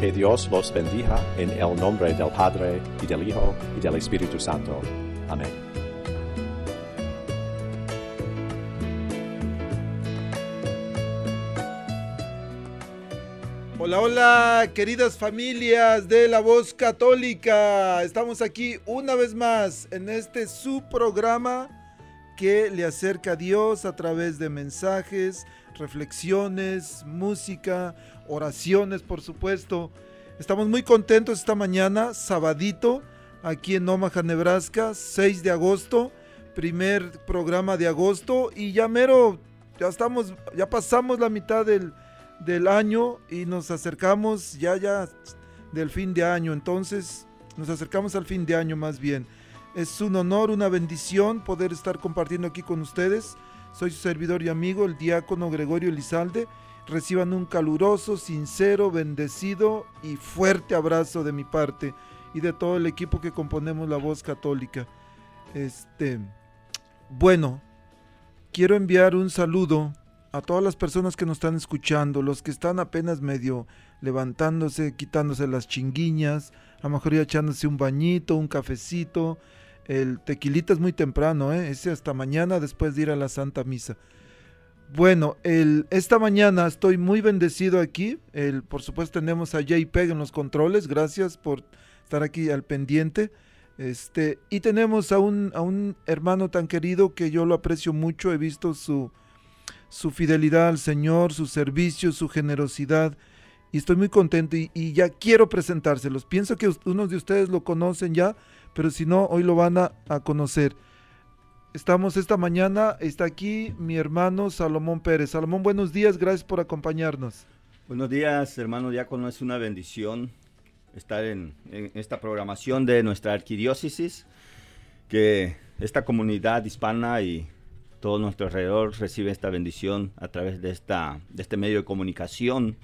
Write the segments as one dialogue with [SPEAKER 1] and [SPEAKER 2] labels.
[SPEAKER 1] Que Dios los bendiga en el nombre del Padre y del Hijo y del Espíritu Santo. Amén.
[SPEAKER 2] Hola, hola, queridas familias de la voz católica. Estamos aquí una vez más en este su programa que le acerca a Dios a través de mensajes, reflexiones, música, oraciones, por supuesto. Estamos muy contentos esta mañana, sabadito, aquí en Omaha, Nebraska, 6 de agosto, primer programa de agosto y ya mero, ya estamos, ya pasamos la mitad del, del año y nos acercamos ya ya del fin de año, entonces nos acercamos al fin de año más bien. Es un honor, una bendición poder estar compartiendo aquí con ustedes. Soy su servidor y amigo, el diácono Gregorio Elizalde. Reciban un caluroso, sincero, bendecido y fuerte abrazo de mi parte y de todo el equipo que componemos la voz católica. Este, bueno, quiero enviar un saludo a todas las personas que nos están escuchando, los que están apenas medio levantándose, quitándose las chinguiñas, a lo mejor ya echándose un bañito, un cafecito. El tequilita es muy temprano, ¿eh? ese hasta mañana después de ir a la Santa Misa. Bueno, el, esta mañana estoy muy bendecido aquí. El, por supuesto tenemos a JPEG en los controles. Gracias por estar aquí al pendiente. Este, y tenemos a un, a un hermano tan querido que yo lo aprecio mucho. He visto su, su fidelidad al Señor, su servicio, su generosidad. Y estoy muy contento y, y ya quiero presentárselos. Pienso que unos de ustedes lo conocen ya, pero si no, hoy lo van a, a conocer. Estamos esta mañana, está aquí mi hermano Salomón Pérez. Salomón, buenos días, gracias por acompañarnos.
[SPEAKER 3] Buenos días, hermano diácono, es una bendición estar en, esta programación de nuestra arquidiócesis, que esta comunidad hispana y todo nuestro alrededor recibe esta bendición a través de, esta, de este medio de comunicación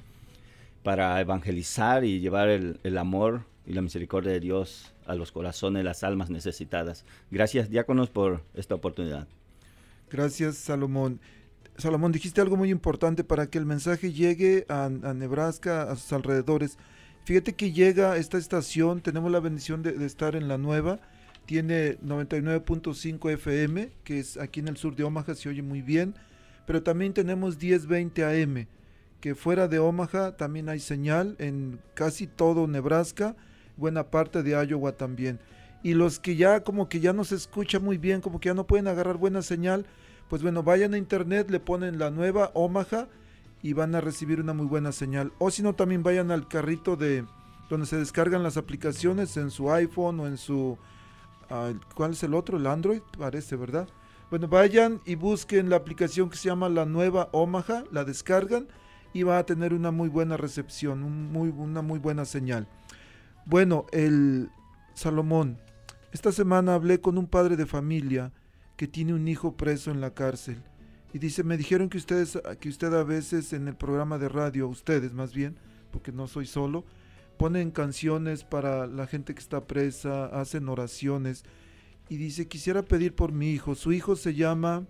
[SPEAKER 3] para evangelizar y llevar el, el amor y la misericordia de Dios a los corazones, las almas necesitadas. Gracias, diáconos, por esta oportunidad.
[SPEAKER 2] Gracias, Salomón. Salomón, dijiste algo muy importante para que el mensaje llegue a, Nebraska, a sus alrededores. Fíjate que llega esta estación, tenemos la bendición de, de estar en la nueva, tiene 99.5 FM, que es aquí en el sur de Omaha, se oye muy bien, pero también tenemos 1020 AM, que fuera de Omaha también hay señal en casi todo Nebraska, buena parte de Iowa también. Y los que ya como que ya no se escucha muy bien, como que ya no pueden agarrar buena señal, pues bueno, vayan a internet, le ponen la nueva Omaha y van a recibir una muy buena señal. O si no, también vayan al carrito de donde se descargan las aplicaciones en su iPhone o en su... Uh, ¿Cuál es el otro? El Android, parece, ¿verdad? Bueno, vayan y busquen la aplicación que se llama la nueva Omaha, la descargan y va a tener una muy buena recepción, una muy buena señal. Bueno, el Salomón, esta semana hablé con un padre de familia que tiene un hijo preso en la cárcel. Y dice, me dijeron que ustedes, que usted a veces en el programa de radio, ustedes más bien, porque no soy solo, ponen canciones para la gente que está presa, hacen oraciones. Y dice, quisiera pedir por mi hijo. Su hijo se llama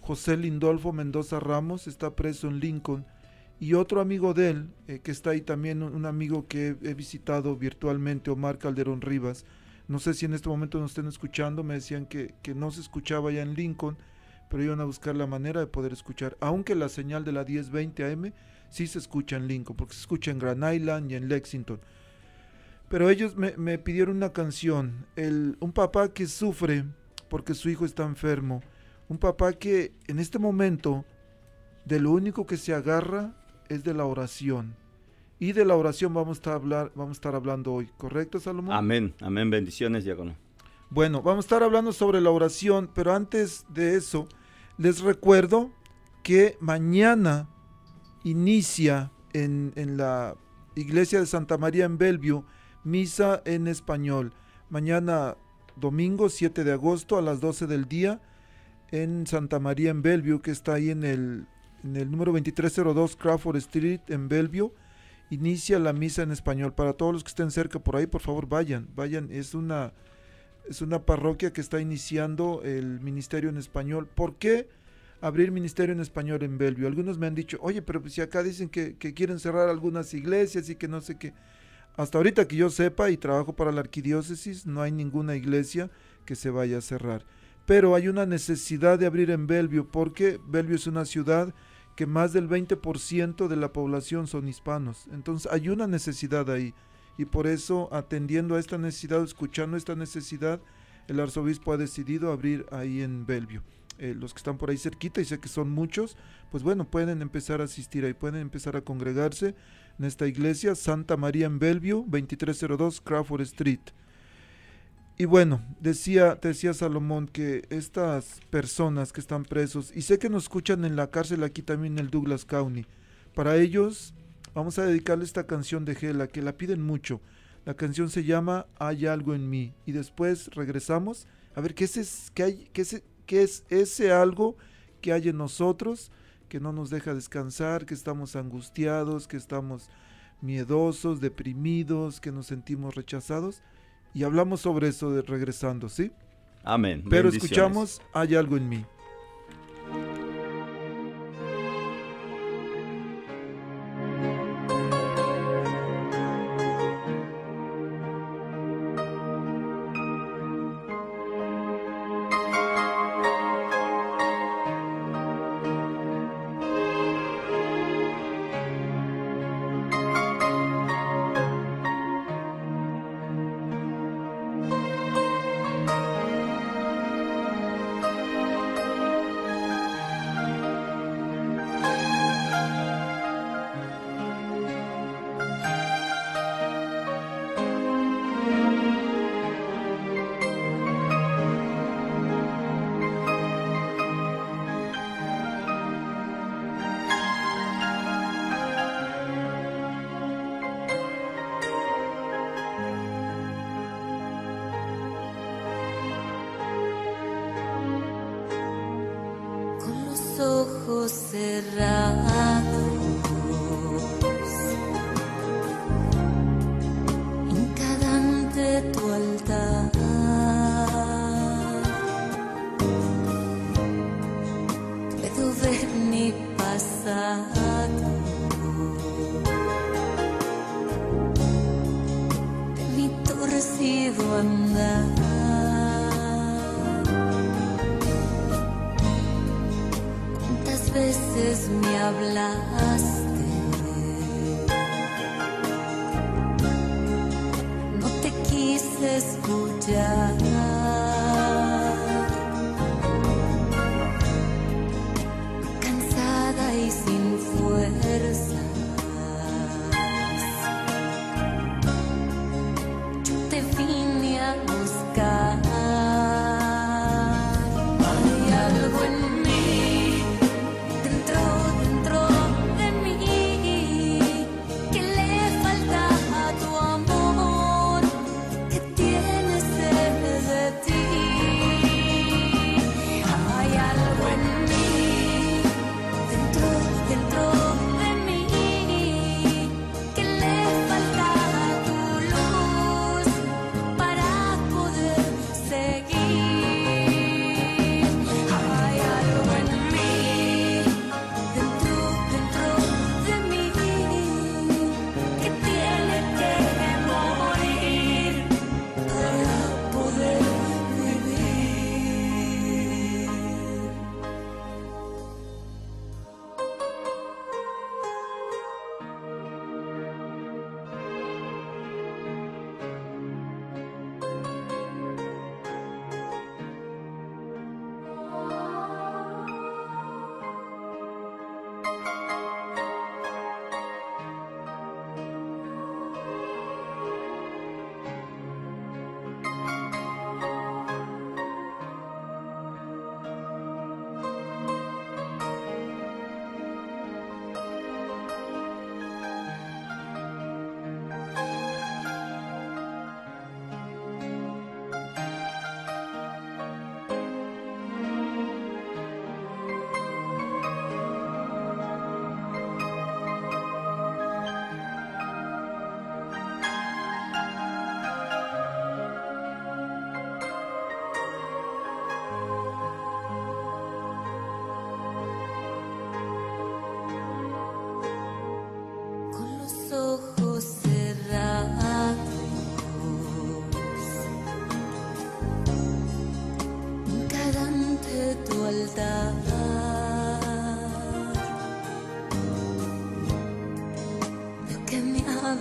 [SPEAKER 2] José Lindolfo Mendoza Ramos, está preso en Lincoln y otro amigo de él, eh, que está ahí también, un amigo que he, visitado virtualmente, Omar Calderón Rivas. No sé si en este momento nos estén escuchando, me decían que, que no se escuchaba ya en Lincoln, pero iban a buscar la manera de poder escuchar, aunque la señal de la 1020 AM sí se escucha en Lincoln, porque se escucha en Grand Island y en Lexington. Pero ellos me, me pidieron una canción, el, un papá que sufre porque su hijo está enfermo, un papá que en este momento de lo único que se agarra es de la oración. Y de la oración vamos a estar, hablar, vamos a estar hablando hoy, ¿correcto, Salomón?
[SPEAKER 3] Amén, amén, bendiciones, diácono.
[SPEAKER 2] Bueno, vamos a estar hablando sobre la oración, pero antes de eso, les recuerdo que mañana inicia en, en la iglesia de Santa María en Bellevue, misa en español. Mañana domingo 7 de agosto a las 12 del día en Santa María en Bellevue, que está ahí en el, en el número 2302 Crawford Street en Bellevue. Inicia la misa en español. Para todos los que estén cerca por ahí, por favor vayan, vayan. Es una, es una parroquia que está iniciando el ministerio en español. ¿Por qué abrir ministerio en español en Bellevue? Algunos me han dicho, oye, pero si acá dicen que, que quieren cerrar algunas iglesias y que no sé qué. Hasta ahorita que yo sepa y trabajo para la arquidiócesis, no hay ninguna iglesia que se vaya a cerrar. Pero hay una necesidad de abrir en Bellevue porque Bellevue es una ciudad que más del 20% de la población son hispanos. Entonces hay una necesidad ahí. Y por eso, atendiendo a esta necesidad, escuchando esta necesidad, el arzobispo ha decidido abrir ahí en Bellevue. Eh, los que están por ahí cerquita, y sé que son muchos, pues bueno, pueden empezar a asistir ahí, pueden empezar a congregarse en esta iglesia, Santa María en Bellevue, 2302 Crawford Street. Y bueno, decía, decía Salomón que estas personas que están presos, y sé que nos escuchan en la cárcel aquí también en el Douglas County, para ellos vamos a dedicarle esta canción de Gela, que la piden mucho. La canción se llama Hay algo en mí. Y después regresamos a ver qué es, qué hay, qué es, qué es ese algo que hay en nosotros que no nos deja descansar, que estamos angustiados, que estamos miedosos, deprimidos, que nos sentimos rechazados. Y hablamos sobre eso de regresando, ¿sí?
[SPEAKER 3] Amén.
[SPEAKER 2] Pero escuchamos, hay algo en mí.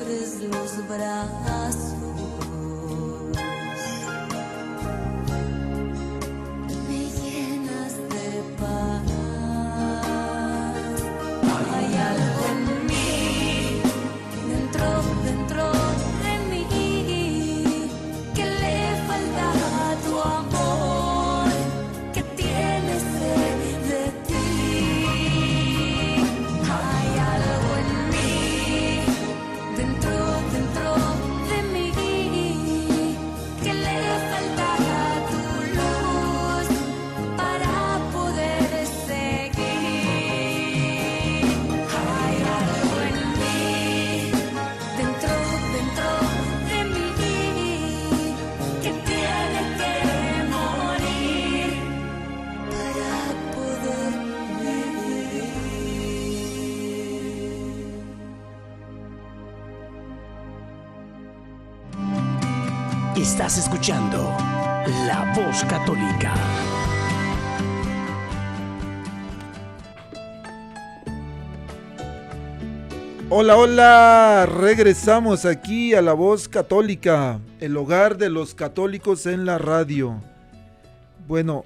[SPEAKER 4] abres los brazos.
[SPEAKER 5] Católica.
[SPEAKER 2] Hola, hola, regresamos aquí a la voz católica, el hogar de los católicos en la radio. Bueno,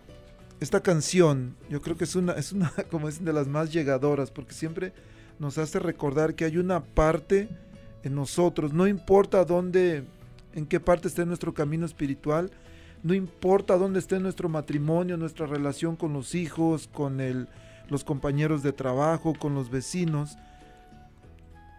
[SPEAKER 2] esta canción yo creo que es una, es una, como es de las más llegadoras, porque siempre nos hace recordar que hay una parte en nosotros, no importa dónde, en qué parte esté nuestro camino espiritual, no importa dónde esté nuestro matrimonio, nuestra relación con los hijos, con los compañeros de trabajo, con los vecinos,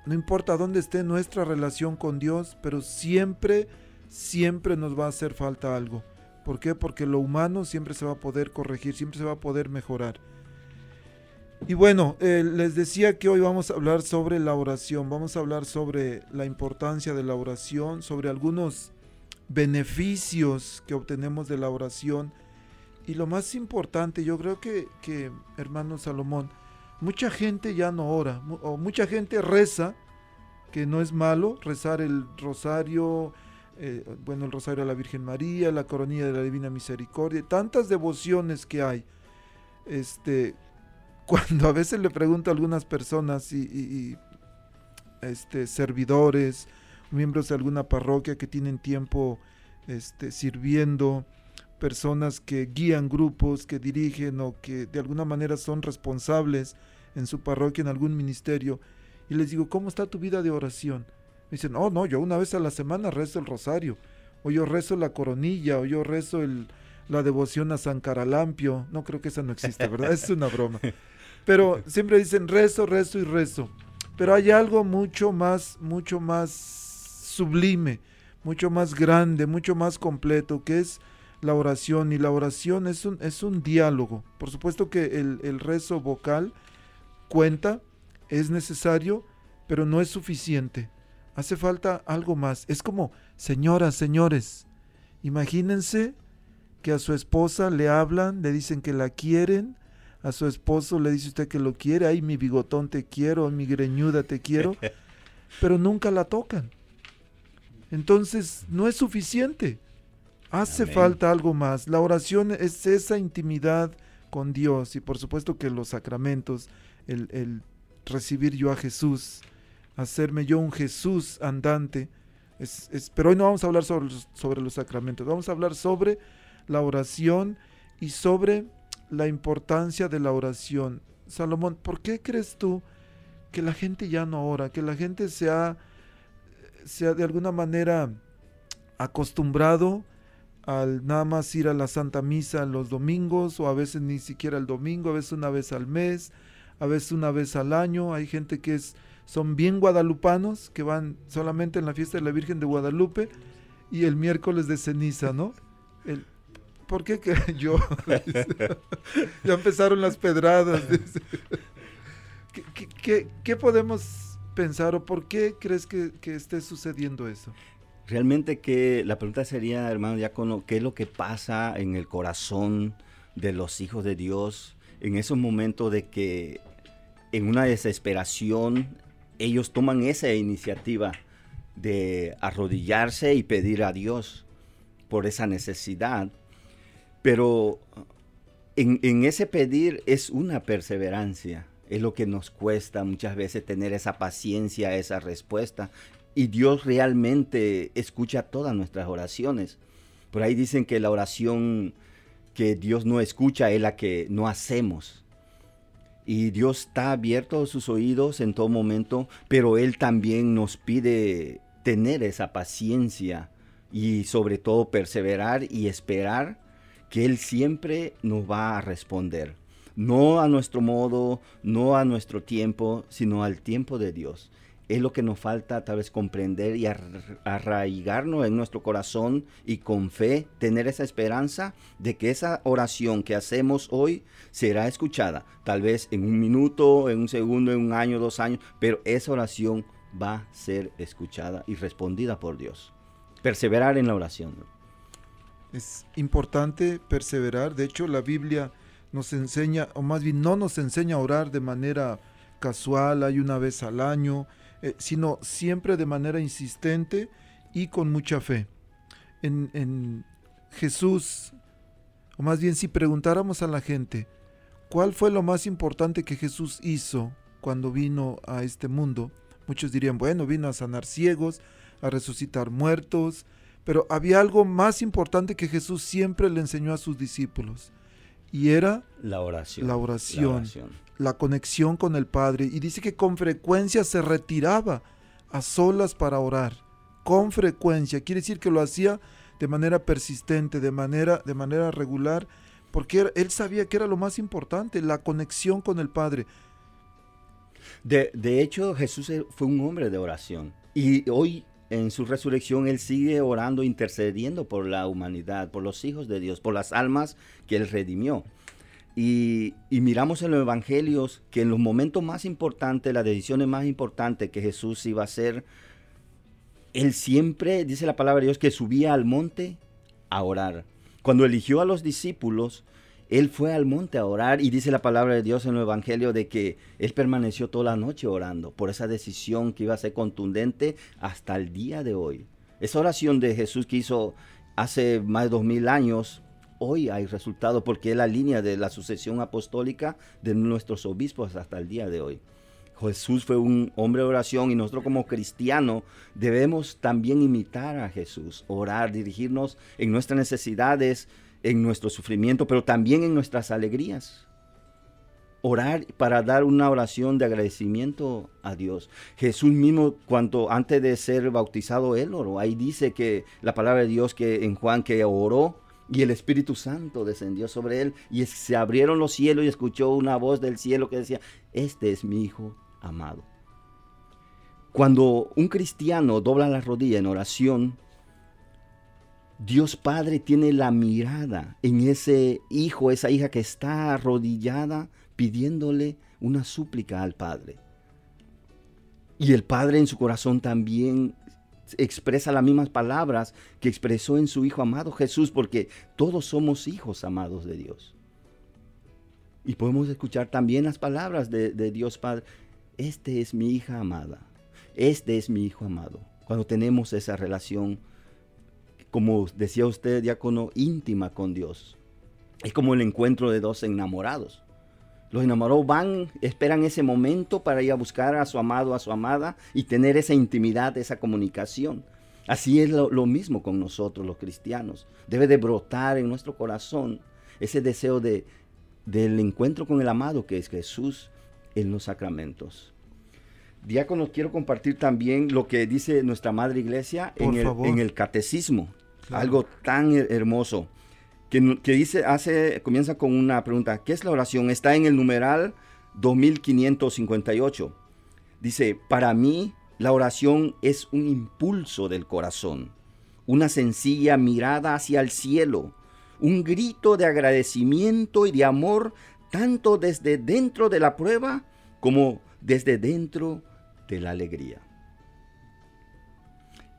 [SPEAKER 2] no importa dónde esté nuestra relación con Dios, pero siempre, siempre nos va a hacer falta algo. ¿Por qué? Porque lo humano siempre se va a poder corregir, siempre se va a poder mejorar. Y bueno, eh, les decía que hoy vamos a hablar sobre la oración, vamos a hablar sobre la importancia de la oración, sobre algunos beneficios que obtenemos de la oración. Y lo más importante, yo creo que, que hermano Salomón, mucha gente ya no ora, o mucha gente reza, que no es malo, rezar el rosario, eh, bueno, el rosario a la Virgen María, la coronilla de la Divina Misericordia, tantas devociones que hay. Este, cuando a veces le pregunto a algunas personas y, y- y, este, servidores, miembros de alguna parroquia que tienen tiempo este, sirviendo, personas que guían grupos, que dirigen o que de alguna manera son responsables en su parroquia, en algún ministerio, y les digo, ¿cómo está tu vida de oración? Me dicen, oh, no, yo una vez a la semana rezo el rosario, o yo rezo la coronilla, o yo rezo el, la devoción a San Caralampio. No creo que esa no existe, ¿verdad? Es una broma. Pero siempre dicen rezo, rezo y rezo. Pero hay algo mucho más, mucho más sublime, mucho más grande, mucho más completo, que es la oración. Y la oración es un, es un diálogo. Por supuesto que el, el rezo vocal cuenta, es necesario, pero no es suficiente. Hace falta algo más. Es como, señoras, señores, imagínense que a su esposa le hablan, le dicen que la quieren, a su esposo le dice usted que lo quiere, ay, mi bigotón te quiero, mi greñuda te quiero, pero nunca la tocan. Entonces, no es suficiente. Hace
[SPEAKER 3] Amén.
[SPEAKER 2] falta algo más. La oración es esa intimidad con Dios y por supuesto que los sacramentos, el, el recibir yo a Jesús, hacerme yo un Jesús andante. Es, es- pero hoy no vamos a hablar sobre los, sobre los sacramentos, vamos a hablar sobre la oración y sobre la importancia de la oración. Salomón, ¿por qué crees tú que la gente ya no ora, que la gente se ha, se ha de alguna manera acostumbrado al nada más ir a la Santa Misa los domingos o a veces ni siquiera el domingo, a veces una vez al mes, a veces una vez al año. Hay gente que es son bien guadalupanos que van solamente en la fiesta de la Virgen de Guadalupe y el miércoles de ceniza, ¿no? El, ¿Por qué que yo? ya empezaron las pedradas. dice. ¿Qué, qué- qué- qué podemos pensar o por qué crees que, esté sucediendo eso?
[SPEAKER 3] Realmente que la pregunta sería, hermano diácono, ¿qué es lo que pasa en el corazón de los hijos de Dios en esos momentos de que en una desesperación ellos toman esa iniciativa de arrodillarse y pedir a Dios por esa necesidad? Pero en ese pedir es una perseverancia. Es lo que nos cuesta muchas veces tener esa paciencia, esa respuesta. y Dios realmente escucha todas nuestras oraciones. Por ahí dicen que la oración que Dios no escucha es la que no hacemos. Y Dios está abierto a sus oídos en todo momento, pero Él también nos pide tener esa paciencia y sobre todo perseverar y esperar que Él siempre nos va a responder. No a nuestro modo, no a nuestro tiempo, sino al tiempo de Dios es lo que nos falta tal vez comprender y arraigarnos en nuestro corazón y con fe tener esa esperanza de que esa oración que hacemos hoy será escuchada, tal vez en un minuto, en un segundo, en un año, dos años, pero esa oración va a ser escuchada y respondida por Dios. Perseverar en la oración.
[SPEAKER 2] Es importante perseverar, de hecho la Biblia nos enseña, o más bien no nos enseña a orar de manera casual, hay una vez al año, eh, sino siempre de manera insistente y con mucha fe. En, en Jesús, o más bien si preguntáramos a la gente, ¿cuál fue lo más importante que Jesús hizo cuando vino a este mundo? Muchos dirían, bueno, vino a sanar ciegos, a resucitar muertos, pero había algo más importante que Jesús siempre le enseñó a sus discípulos, y era
[SPEAKER 3] la oración.
[SPEAKER 2] La oración. La oración la conexión con el Padre y dice que con frecuencia se retiraba a solas para orar. Con frecuencia, quiere decir que lo hacía de manera persistente, de manera, de manera regular, porque él sabía que era lo más importante, la conexión con el Padre.
[SPEAKER 3] De, de hecho, Jesús fue un hombre de oración y hoy en su resurrección Él sigue orando, intercediendo por la humanidad, por los hijos de Dios, por las almas que Él redimió. Y, miramos en los evangelios que en los momentos más importantes, las decisiones más importantes que Jesús iba a hacer, Él siempre, dice la palabra de Dios, que subía al monte a orar. Cuando eligió a los discípulos, Él fue al monte a orar y dice la palabra de Dios en el Evangelio de que Él permaneció toda la noche orando por esa decisión que iba a ser contundente hasta el día de hoy. Esa oración de Jesús que hizo hace más de dos mil años hoy hay resultado porque es la línea de la sucesión apostólica de nuestros obispos hasta el día de hoy. Jesús fue un hombre de oración y nosotros como cristianos debemos también imitar a Jesús, orar, dirigirnos en nuestras necesidades, en nuestro sufrimiento, pero también en nuestras alegrías. Orar para dar una oración de agradecimiento a Dios. Jesús mismo, cuando antes de ser bautizado, él oró. Ahí dice que la palabra de Dios que en Juan que oró y el Espíritu Santo descendió sobre él y se abrieron los cielos y escuchó una voz del cielo que decía, este es mi Hijo amado. Cuando un cristiano dobla la rodilla en oración, Dios Padre tiene la mirada en ese hijo, esa hija que está arrodillada pidiéndole una súplica al Padre. Y el Padre en su corazón también expresa las mismas palabras que expresó en su Hijo amado Jesús, porque todos somos hijos amados de Dios. Y podemos escuchar también las palabras de, Dios Padre. Este es mi hija amada. Este es mi hijo amado. Cuando tenemos esa relación, como decía usted, diácono, íntima con Dios. Es como el encuentro de dos enamorados. Los enamorados van, esperan ese momento para ir a buscar a su amado, a su amada y tener esa intimidad, esa comunicación. Así es lo, mismo con nosotros los cristianos. Debe de brotar en nuestro corazón ese deseo de, del encuentro con el amado que es Jesús en los sacramentos. Diáconos, quiero compartir también lo que dice nuestra Madre Iglesia en el, en el, catecismo. Algo tan hermoso que, dice, hace, comienza con una pregunta. ¿Qué es la oración? Está en el numeral 2558. Dice, para mí la oración es un impulso del corazón, una sencilla mirada hacia el cielo, un grito de agradecimiento y de amor tanto desde dentro de la prueba como desde dentro de la alegría.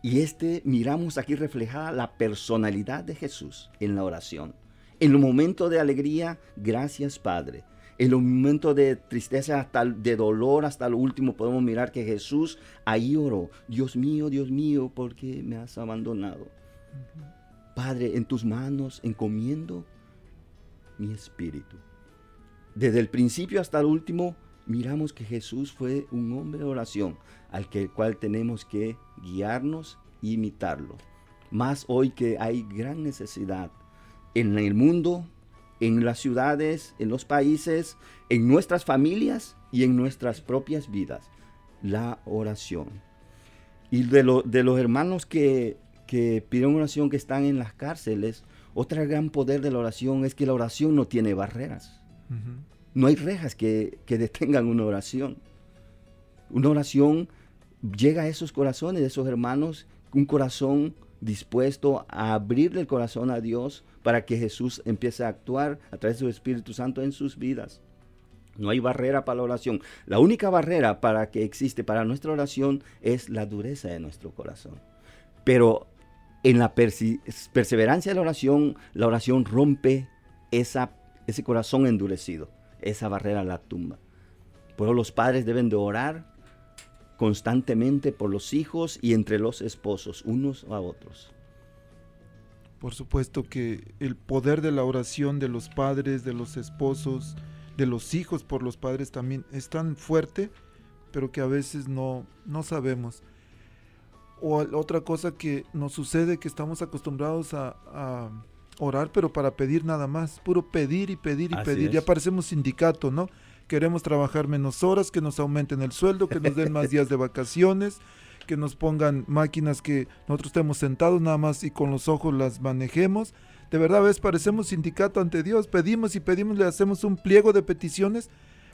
[SPEAKER 3] Y este miramos aquí reflejada la personalidad de Jesús en la oración. En los momentos de alegría, gracias Padre. En los momentos de tristeza, hasta de dolor, hasta lo último, podemos mirar que Jesús ahí oró. Dios mío, Dios mío, ¿por qué me has abandonado? Padre, en tus manos encomiendo mi espíritu. Desde el principio hasta el último, miramos que Jesús fue un hombre de oración al que, cual tenemos que guiarnos e imitarlo. Más hoy que hay gran necesidad en el mundo, en las ciudades, en los países, en nuestras familias y en nuestras propias vidas. La oración. Y de, de los hermanos que, que piden oración que están en las cárceles, otro gran poder de la oración es que la oración no tiene barreras. No hay rejas que, que detengan una oración. Una oración llega a esos corazones de esos hermanos, un corazón dispuesto a abrirle el corazón a Dios para que Jesús empiece a actuar a través de su Espíritu Santo en sus vidas. No hay barrera para la oración. La única barrera para que existe para nuestra oración es la dureza de nuestro corazón. Pero en la perseverancia de la oración, la oración rompe esa, ese corazón endurecido. Esa barrera la tumba. Por eso los padres deben de orar constantemente por los hijos y entre los esposos, unos a otros.
[SPEAKER 2] Por supuesto que el poder de la oración de los padres, de los esposos, de los hijos por los padres también es tan fuerte, pero que a veces no, no sabemos. O otra cosa que nos sucede que estamos acostumbrados a, a orar, pero para pedir nada más, puro pedir y pedir y
[SPEAKER 3] Así
[SPEAKER 2] pedir.
[SPEAKER 3] es.
[SPEAKER 2] Ya parecemos sindicato, ¿no? Queremos trabajar menos horas, que nos aumenten el sueldo, que nos den más días de vacaciones, que nos pongan máquinas que nosotros estemos sentados nada más y con los ojos las manejemos. De verdad, a veces parecemos sindicato ante Dios, pedimos y pedimos, le hacemos un pliego de peticiones,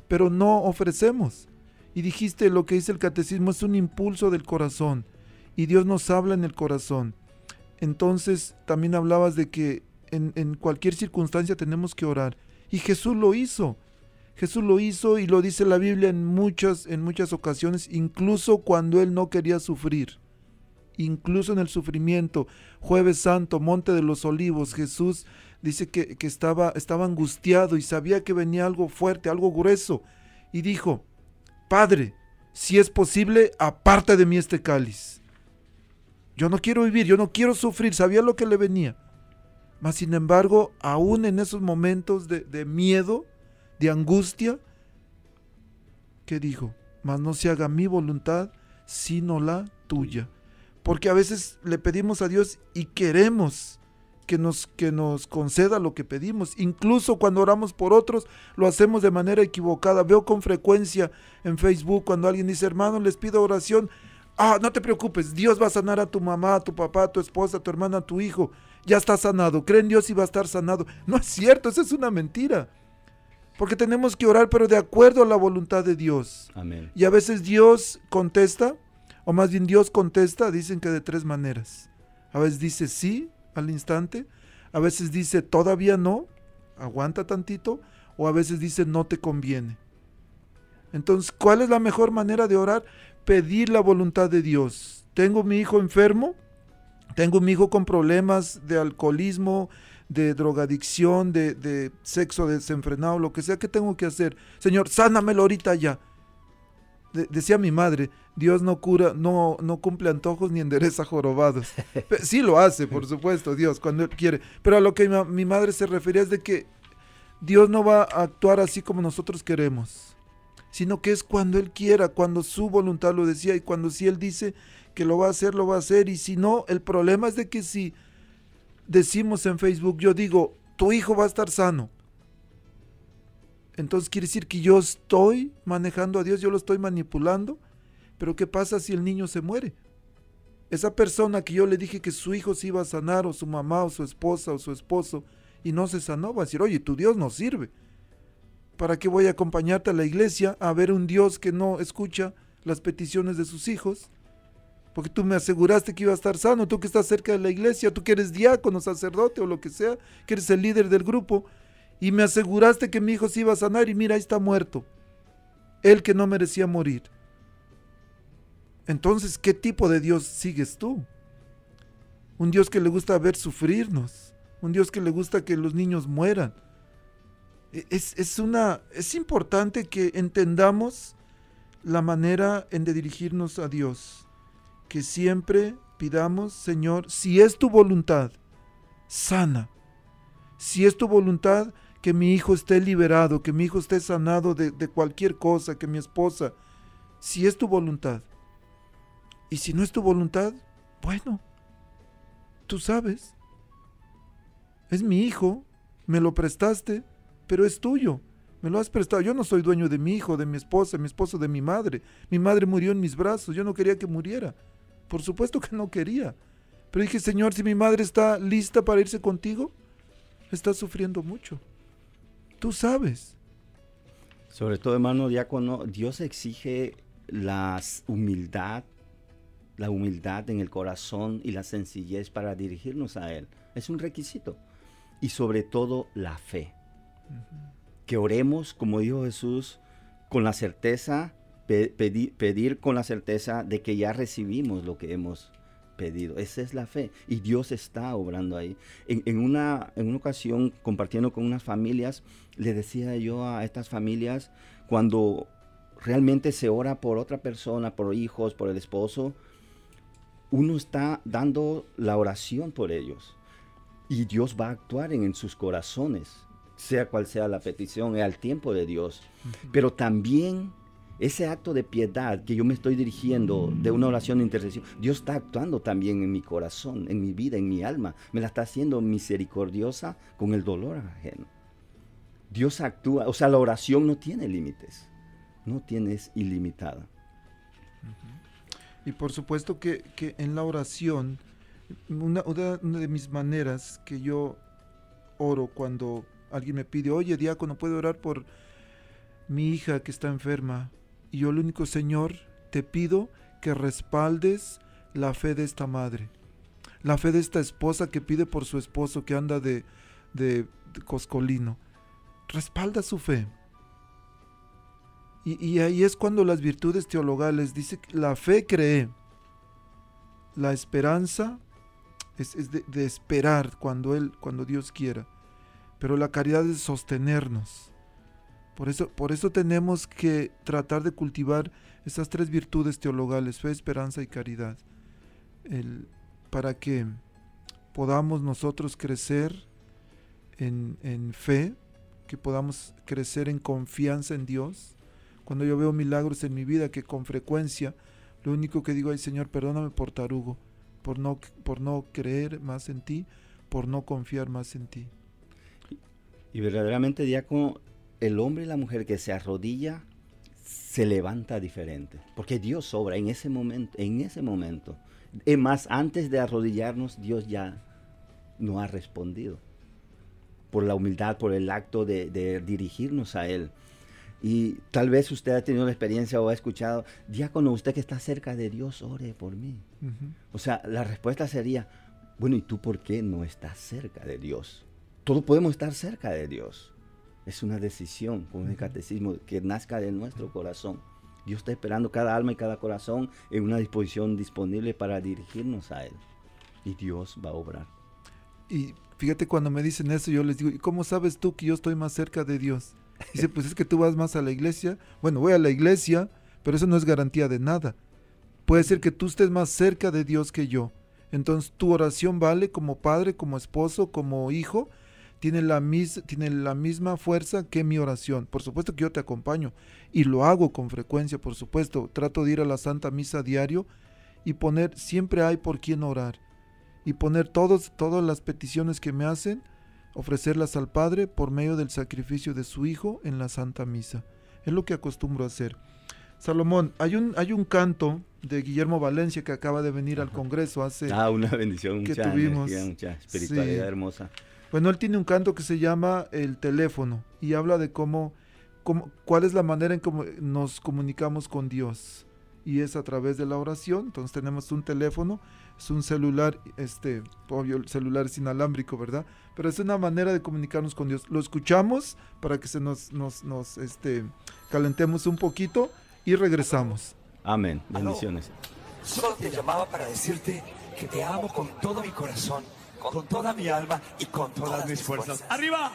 [SPEAKER 2] pero no ofrecemos. Y dijiste lo que dice el catecismo es un impulso del corazón y Dios nos habla en el corazón. Entonces también hablabas de que en, en cualquier circunstancia tenemos que orar. Y Jesús lo hizo. Jesús lo hizo y lo dice la Biblia en muchas, en muchas ocasiones, incluso cuando él no quería sufrir. Incluso en el sufrimiento, jueves santo, monte de los olivos, Jesús dice que, que estaba, estaba angustiado y sabía que venía algo fuerte, algo grueso. Y dijo, Padre, si es posible, aparte de mí este cáliz. Yo no quiero vivir, yo no quiero sufrir, sabía lo que le venía. Mas sin embargo, aún en esos momentos de, de miedo, de angustia, ¿qué dijo? Mas no se haga mi voluntad, sino la tuya. Porque a veces le pedimos a Dios y queremos que nos, que nos conceda lo que pedimos. Incluso cuando oramos por otros, lo hacemos de manera equivocada. Veo con frecuencia en Facebook cuando alguien dice, hermano, les pido oración. Ah, no te preocupes, Dios va a sanar a tu mamá, a tu papá, a tu esposa, a tu hermana, a tu hijo. Ya está sanado. Cree en Dios y va a estar sanado. No es cierto, esa es una mentira. Porque tenemos que orar, pero de acuerdo a la voluntad de Dios.
[SPEAKER 3] Amén.
[SPEAKER 2] Y a veces Dios contesta, o más bien Dios contesta, dicen que de tres maneras. A veces dice sí al instante, a veces dice todavía no, aguanta tantito, o a veces dice no te conviene. Entonces, ¿cuál es la mejor manera de orar? Pedir la voluntad de Dios. Tengo mi hijo enfermo, tengo mi hijo con problemas de alcoholismo, de drogadicción, de, de sexo desenfrenado, lo que sea que tengo que hacer. Señor, sánamelo ahorita ya. De- decía mi madre, Dios no cura, no, no cumple antojos ni endereza jorobados. Sí lo hace, por supuesto, Dios, cuando Él quiere. Pero a lo que mi, mi madre se refería es de que Dios no va a actuar así como nosotros queremos, sino que es cuando Él quiera, cuando su voluntad lo decía y cuando si Él dice que lo va a hacer, lo va a hacer. Y si no, el problema es de que si decimos en Facebook, yo digo, tu hijo va a estar sano. Entonces quiere decir que yo estoy manejando a Dios, yo lo estoy manipulando. Pero ¿qué pasa si el niño se muere? Esa persona que yo le dije que su hijo se iba a sanar, o su mamá, o su esposa, o su esposo, y no se sanó, va a decir, oye, tu Dios no sirve. ¿Para qué voy a acompañarte a la iglesia a ver un Dios que no escucha las peticiones de sus hijos? Porque tú me aseguraste que iba a estar sano, tú que estás cerca de la iglesia, tú que eres diácono, sacerdote o lo que sea, que eres el líder del grupo, y me aseguraste que mi hijo se iba a sanar y mira, ahí está muerto. Él que no merecía morir. Entonces, ¿qué tipo de Dios sigues tú? Un Dios que le gusta ver sufrirnos, un Dios que le gusta que los niños mueran. E- Es, es una, es importante que entendamos la manera en de dirigirnos a Dios que siempre pidamos, Señor, si es tu voluntad, sana. Si es tu voluntad, que mi hijo esté liberado, que mi hijo esté sanado de, de cualquier cosa, que mi esposa, si es tu voluntad. Y si no es tu voluntad, bueno, tú sabes. Es mi hijo, me lo prestaste, pero es tuyo. Me lo has prestado. Yo no soy dueño de mi hijo, de mi esposa, mi esposo, de mi madre. Mi madre murió en mis brazos. Yo no quería que muriera. Por supuesto que no quería. Pero dije, Señor, si mi madre está lista para irse contigo, está sufriendo mucho. Tú sabes.
[SPEAKER 3] Sobre todo, hermano diácono, Dios exige la humildad, la humildad en el corazón y la sencillez para dirigirnos a Él. Es un requisito. Y sobre todo la fe. Que oremos, como dijo Jesús, con la certeza, pe- pedi- pedir con la certeza de que ya recibimos lo que hemos pedido. Esa es la fe. Y Dios está obrando ahí. En, en una, en una ocasión, compartiendo con unas familias, le decía yo a estas familias, cuando realmente se ora por otra persona, por hijos, por el esposo, uno está dando la oración por ellos. Y Dios va a actuar en, en sus corazones, sea cual sea la petición, es al tiempo de Dios. Pero también ese acto de piedad que yo me estoy dirigiendo de una oración de intercesión, Dios está actuando también en mi corazón, en mi vida, en mi alma. Me la está haciendo misericordiosa con el dolor ajeno. Dios actúa, o sea, la oración no tiene límites, no tiene, es ilimitada.
[SPEAKER 2] Y por supuesto que, en la oración, una- una de mis maneras que yo oro cuando alguien me pide, oye, diácono, ¿puedo orar por mi hija que está enferma? Y yo, el único Señor, te pido que respaldes la fe de esta madre, la fe de esta esposa que pide por su esposo que anda de, de, coscolino. Respalda su fe. Y, y ahí es cuando las virtudes teologales dice que la fe cree, la esperanza es, es de, de esperar cuando él, cuando Dios quiera, pero la caridad es sostenernos. Por eso, por eso tenemos que tratar de cultivar esas tres virtudes teologales, fe, esperanza y caridad, el- para que podamos nosotros crecer en, en fe, que podamos crecer en confianza en Dios. Cuando yo veo milagros en mi vida, que con frecuencia lo único que digo es, Señor, perdóname por tarugo, por no, por no creer más en ti, por no confiar más en ti.
[SPEAKER 3] Y verdaderamente, diácono, el hombre y la mujer que se arrodilla se levanta diferente, porque Dios obra en ese momento, en ese momento. Es más, antes de arrodillarnos, Dios ya no ha respondido por la humildad, por el acto de, de dirigirnos a Él. Y tal vez usted ha tenido la experiencia o ha escuchado, diácono, usted que está cerca de Dios, ore por mí. O sea, la respuesta sería, bueno, ¿y tú por qué no estás cerca de Dios? Todos podemos estar cerca de Dios. Es una decisión, como el catecismo, que nazca de nuestro corazón. Dios está esperando cada alma y cada corazón en una disposición disponible para dirigirnos a Él. Y Dios va a obrar.
[SPEAKER 2] Y fíjate, cuando me dicen eso, yo les digo, ¿y cómo sabes tú que yo estoy más cerca de Dios? Dice, pues es que tú vas más a la iglesia. Bueno, voy a la iglesia, pero eso no es garantía de nada. Puede ser que tú estés más cerca de Dios que yo. Entonces tu oración vale como padre, como esposo, como hijo, tiene la, mis- tiene la misma fuerza que mi oración. Por supuesto que yo te acompaño y lo hago con frecuencia, por supuesto. Trato de ir a la Santa Misa diario y poner, siempre hay por quién orar. Y poner todos, todas las peticiones que me hacen, ofrecerlas al Padre por medio del sacrificio de su Hijo en la Santa Misa. Es lo que acostumbro a hacer. Salomón, hay un, hay un canto de Guillermo Valencia que acaba de venir al Congreso hace...
[SPEAKER 3] Ah, una bendición,
[SPEAKER 2] que
[SPEAKER 3] mucha
[SPEAKER 2] tuvimos.
[SPEAKER 3] energía, mucha espiritualidad
[SPEAKER 2] Sí.
[SPEAKER 3] hermosa.
[SPEAKER 2] Bueno, él tiene un canto que se llama El teléfono y habla de cómo, cómo cuál es la manera en cómo nos comunicamos con Dios. Y es a través de la oración. Entonces tenemos un teléfono, es un celular, este, obvio, el celular es inalámbrico, ¿verdad? Pero es una manera de comunicarnos con Dios. Lo escuchamos para que se nos, nos, nos este, calentemos un poquito y regresamos.
[SPEAKER 3] Amén. Bendiciones.
[SPEAKER 6] Solo te llamaba para decirte que te amo con todo mi corazón, con toda mi alma y con todas mis fuerzas.
[SPEAKER 7] ¡Arriba!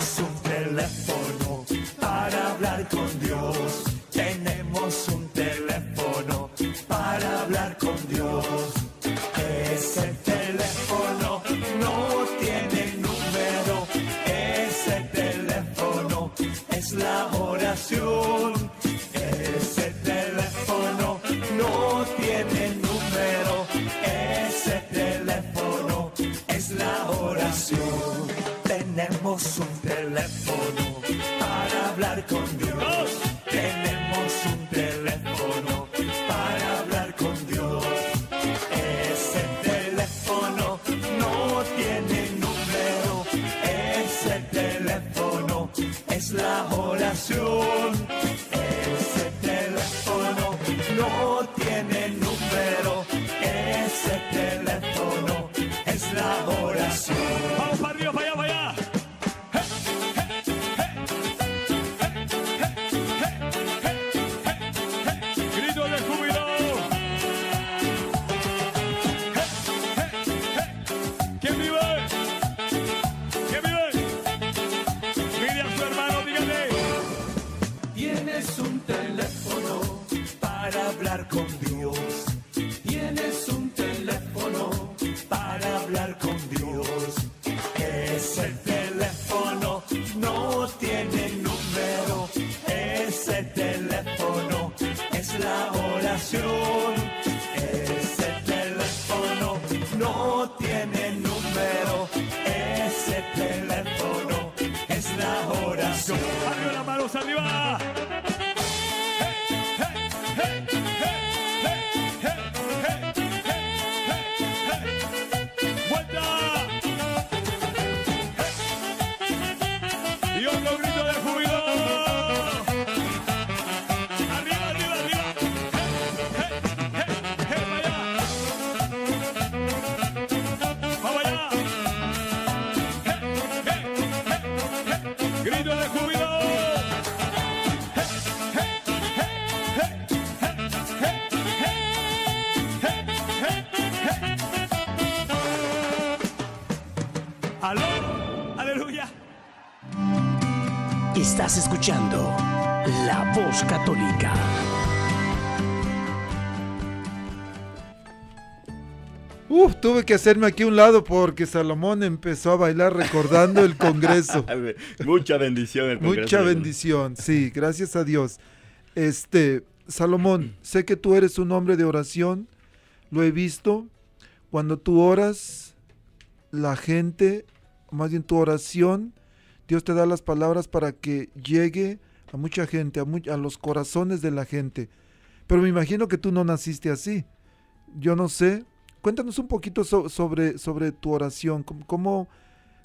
[SPEAKER 7] Tenemos Arriba las manos, arriba.
[SPEAKER 2] Tuve que hacerme aquí un lado porque Salomón empezó a bailar recordando el Congreso.
[SPEAKER 3] Mucha bendición el Congreso
[SPEAKER 2] Mucha bendición, sí, gracias a Dios. Este, Salomón, sé que tú eres un hombre de oración, lo he visto. Cuando tú oras, la gente, más bien tu oración, Dios te da las palabras para que llegue a mucha gente, a los corazones de la gente. Pero me imagino que tú no naciste así. Yo no sé. Cuéntanos un poquito so- sobre, sobre tu oración. ¿Cómo- ¿Cómo,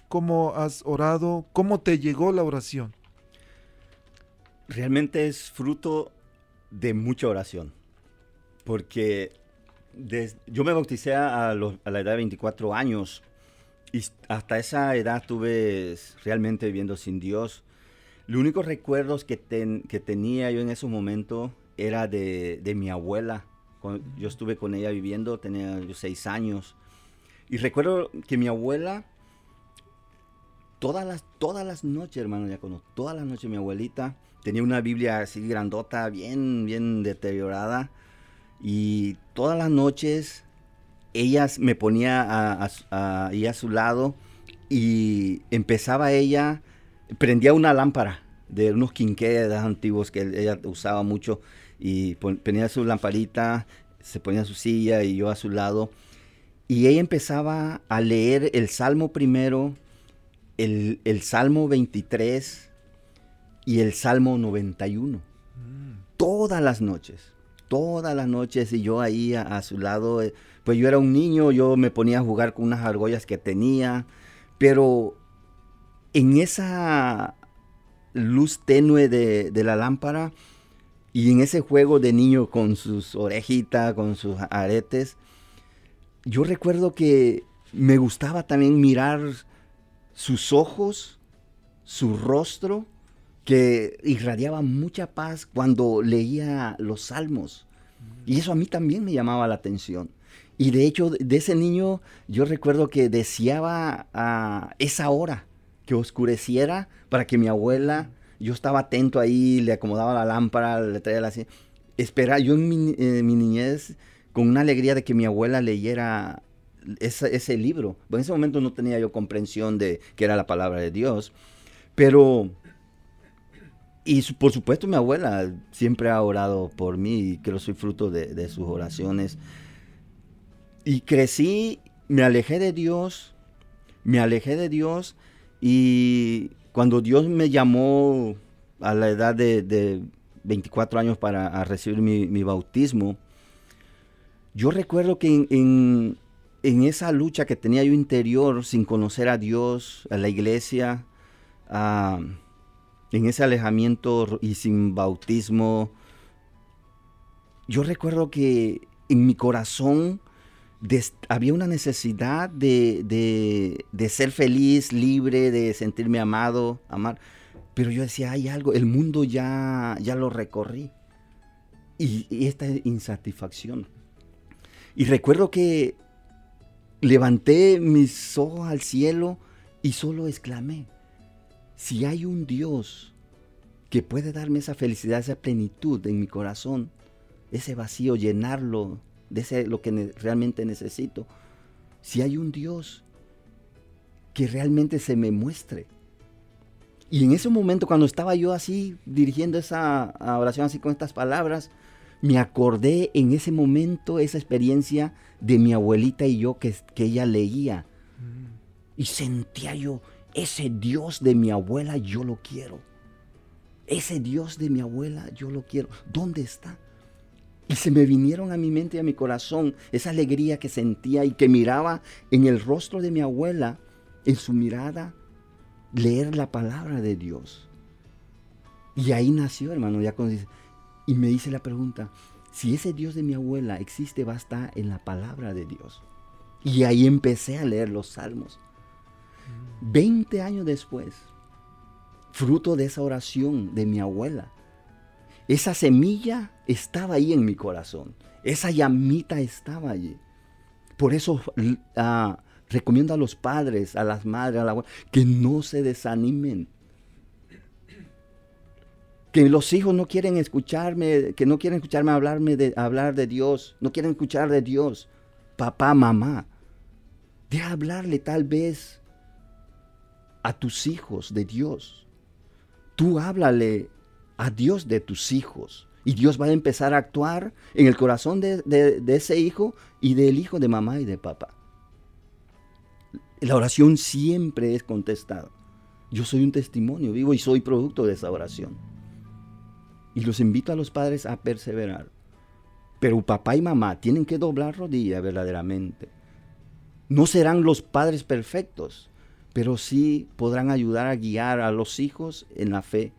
[SPEAKER 2] ¿Cómo has orado? ¿Cómo te llegó la oración?
[SPEAKER 3] realmente es fruto de mucha oración. Porque des- yo me bauticé a, a la edad de 24 años y hasta esa edad tuve realmente viviendo sin Dios. Los únicos recuerdos que, ten- que tenía yo en ese momento era de, de mi abuela. Yo estuve con ella viviendo, tenía seis años. Y recuerdo que mi abuela, todas las, todas las noches, hermano, conozco, todas las noches mi abuelita tenía una Biblia así grandota, bien, bien deteriorada. Y todas las noches ella me ponía a, a a- a su lado y empezaba ella, prendía una lámpara de unos quinquedas antiguos que ella usaba mucho y pon- ponía su lamparita, se ponía su silla y yo a su lado y ella empezaba a leer el Salmo primero, el, el Salmo 23 y el Salmo 91. Todas las noches, todas las noches y yo ahí a, a su lado, eh, pues yo era un niño, yo me ponía a jugar con unas argollas que tenía, pero en esa luz tenue de, de la lámpara y en ese juego de niño con sus orejitas, con sus aretes, yo recuerdo que me gustaba también mirar sus ojos, su rostro, que irradiaba mucha paz cuando leía los salmos. Y eso a mí también me llamaba la atención. Y de hecho, de ese niño, yo recuerdo que deseaba a esa hora que oscureciera para que mi abuela, yo estaba atento ahí, le acomodaba la lámpara, le traía la... Espera, yo en mi, eh, mi niñez, con una alegría de que mi abuela leyera ese, ese libro. Bueno, en ese momento no tenía yo comprensión de que era la palabra de Dios, pero... Y su- por supuesto mi abuela siempre ha orado por mí y creo soy fruto de, de sus oraciones. Y crecí, me alejé de Dios, me alejé de Dios y cuando Dios me llamó a la edad de, de 24 años para recibir mi, bautismo, yo recuerdo que en esa lucha que tenía yo interior sin conocer a Dios, a la iglesia, a- en ese alejamiento y sin bautismo, yo recuerdo que en mi corazón había una necesidad de, de- de ser feliz, libre, de sentirme amado, amar. Pero yo decía, hay algo, el mundo ya, ya lo recorrí. Y, y esta insatisfacción. Y recuerdo que levanté mis ojos al cielo y solo exclamé, si hay un Dios que puede darme esa felicidad, esa plenitud en mi corazón, ese vacío, llenarlo de ese, lo que realmente necesito. Si hay un Dios que realmente se me muestre. Y en ese momento, cuando estaba yo así dirigiendo esa oración, así con estas palabras, me acordé en ese momento esa experiencia de mi abuelita y yo que, que ella leía. Y sentía yo, ese Dios de mi abuela yo lo quiero. Ese Dios de mi abuela yo lo quiero. ¿Dónde está? Y se me vinieron a mi mente y a mi corazón esa alegría que sentía y que miraba en el rostro de mi abuela, en su mirada, leer la palabra de Dios. Y ahí nació, hermano, ya y me hice la pregunta, si ese Dios de mi abuela existe, va a estar en la palabra de Dios. Y ahí empecé a leer los salmos. Veinte años después, fruto de esa oración de mi abuela, esa semilla estaba ahí en mi corazón. Esa llamita estaba allí. Por eso ah, recomiendo a los padres, a las madres, a la que no se desanimen. Que los hijos no quieren escucharme, que no quieren escucharme hablarme de, hablar de Dios, no quieren escuchar de Dios. Papá, mamá, deja hablarle tal vez a tus hijos de Dios. Tú háblale a Dios de tus hijos. Y Dios va a empezar a actuar en el corazón de, ese hijo y del hijo de mamá y de papá. La oración siempre es contestada. Yo soy un testimonio vivo y soy producto de esa oración. Y los invito a los padres a perseverar. Pero papá y mamá tienen que doblar rodillas verdaderamente. No serán los padres perfectos, pero sí podrán ayudar a guiar a los hijos en la fe.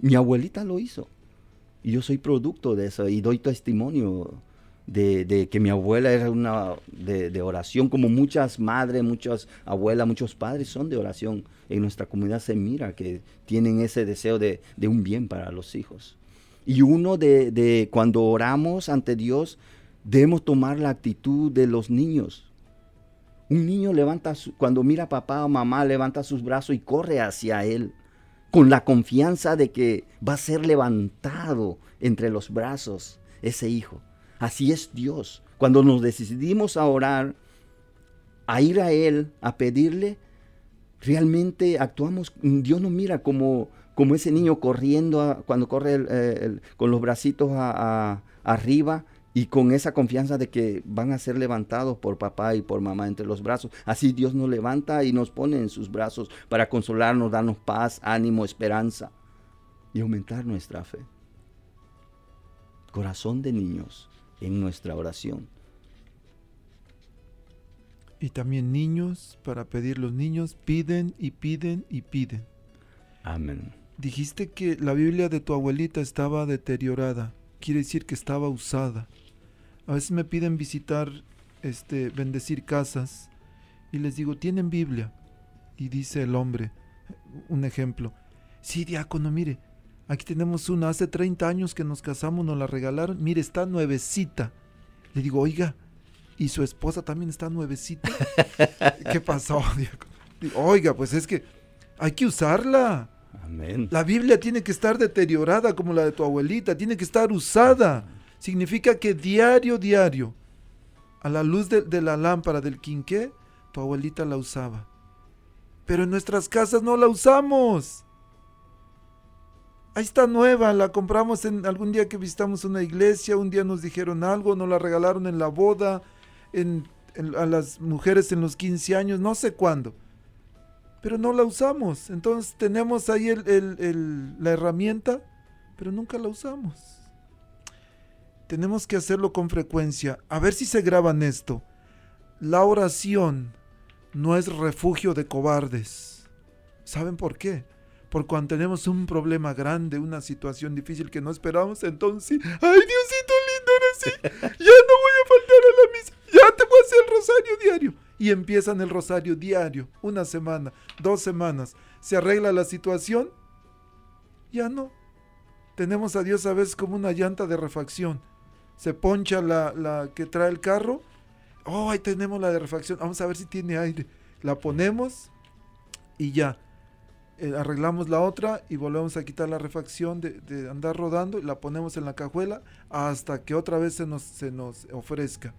[SPEAKER 3] Mi abuelita lo hizo. Y yo soy producto de eso y doy testimonio de, que mi abuela era una de, oración, como muchas madres, muchas abuelas, muchos padres son de oración. En nuestra comunidad se mira que tienen ese deseo de, un bien para los hijos. Y uno de, cuando oramos ante Dios, debemos tomar la actitud de los niños. Un niño levanta, cuando mira a papá o mamá, levanta sus brazos y corre hacia él, con la confianza de que va a ser levantado entre los brazos ese hijo. Así es Dios. Cuando nos decidimos a orar, a ir a Él, a pedirle, realmente actuamos, Dios nos mira como, como ese niño corriendo cuando corre eh, con los bracitos a- arriba y con esa confianza de que van a ser levantados por papá y por mamá entre los brazos. Así Dios nos levanta y nos pone en sus brazos para consolarnos, darnos paz, ánimo, esperanza y aumentar nuestra fe. Corazón de niños en nuestra oración.
[SPEAKER 2] Y también niños, para pedir los niños, piden y piden y piden.
[SPEAKER 3] Amén.
[SPEAKER 2] Dijiste que la Biblia de tu abuelita estaba deteriorada. Quiere decir que estaba usada. A veces me piden visitar, este, bendecir casas. Y les digo, ¿tienen Biblia? Y dice el hombre, un ejemplo. Sí, diácono, mire, aquí tenemos una, hace 30 años que nos casamos, nos la regalaron. Mire, está nuevecita. Le digo, oiga, ¿y su esposa también está nuevecita? ¿Qué pasó, diácono? Digo, oiga, pues es que hay que usarla.
[SPEAKER 3] Amén.
[SPEAKER 2] La Biblia tiene que estar deteriorada como la de tu abuelita, tiene que estar usada. Significa que diario, diario, a la luz de, la lámpara del quinqué, tu abuelita la usaba. Pero en nuestras casas no la usamos. Ahí está nueva, la compramos en algún día que visitamos una iglesia, un día nos dijeron algo, nos la regalaron en la boda, en, a las mujeres en los 15 años, no sé cuándo pero no la usamos. Entonces tenemos ahí la herramienta, pero nunca la usamos. Tenemos que hacerlo con frecuencia. A ver si se graban esto. La oración no es refugio de cobardes. ¿Saben por qué? Porque cuando tenemos un problema grande, una situación difícil que no esperamos, entonces, ¡ay Diosito lindo, ahora sí! Ya no voy a faltar a la misa, ya te voy a hacer el rosario diario. Y empiezan el rosario diario, una semana, dos semanas. Se arregla la situación, ya no. Tenemos a Dios a veces como una llanta de refacción. Se poncha la, la que trae el carro. Oh, ahí tenemos la de refacción. Vamos a ver si tiene aire. La ponemos y ya. Eh, arreglamos la otra y volvemos a quitar la refacción de, andar rodando y la ponemos en la cajuela hasta que otra vez se nos, se nos ofrezca.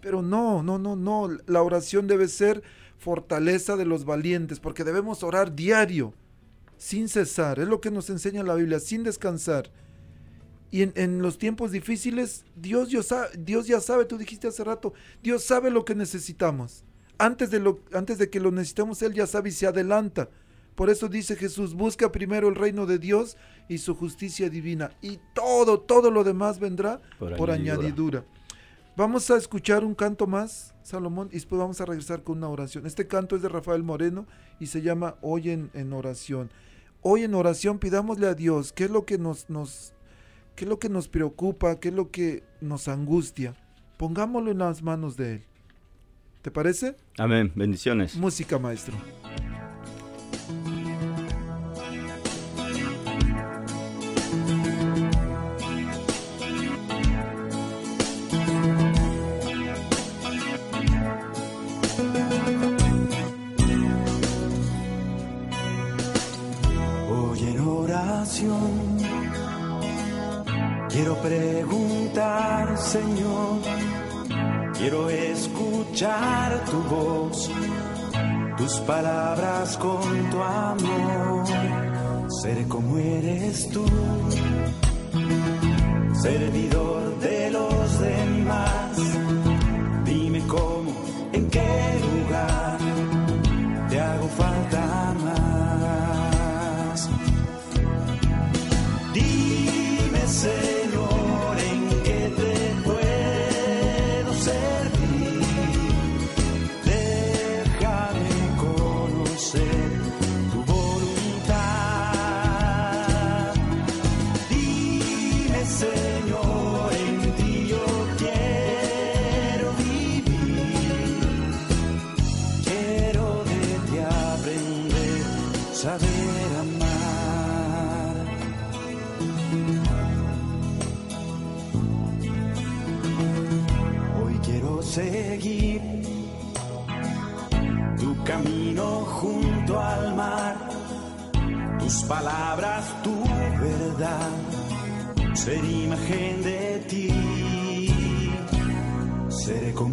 [SPEAKER 2] Pero no, no, no, no. La oración debe ser fortaleza de los valientes porque debemos orar diario, sin cesar. Es lo que nos enseña la Biblia, sin descansar. Y en, en los tiempos difíciles, Dios, ya sabe, Dios ya sabe, tú dijiste hace rato, Dios sabe lo que necesitamos. Antes de, lo, antes de que lo necesitemos, Él ya sabe y se adelanta. Por eso dice Jesús, busca primero el reino de Dios y su justicia divina. Y todo, todo lo demás vendrá
[SPEAKER 3] Por
[SPEAKER 2] por,
[SPEAKER 3] añadidura.
[SPEAKER 2] añadidura. Vamos a escuchar un canto más, Salomón, y después vamos a regresar con una oración. Este canto es de Rafael Moreno y se llama Hoy en, en oración. Hoy en oración pidámosle a Dios qué es lo que nos, nos, qué es lo que nos preocupa, qué es lo que nos angustia. Pongámoslo en las manos de Él. ¿Te parece?
[SPEAKER 3] Amén. Bendiciones.
[SPEAKER 2] Música, maestro.
[SPEAKER 6] Quiero preguntar, Señor, quiero escuchar tu voz, tus palabras con tu amor. Seré como eres tú, servidor de los demás. Dime cómo, en qué palabras, tu verdad, ser imagen de ti. Seré como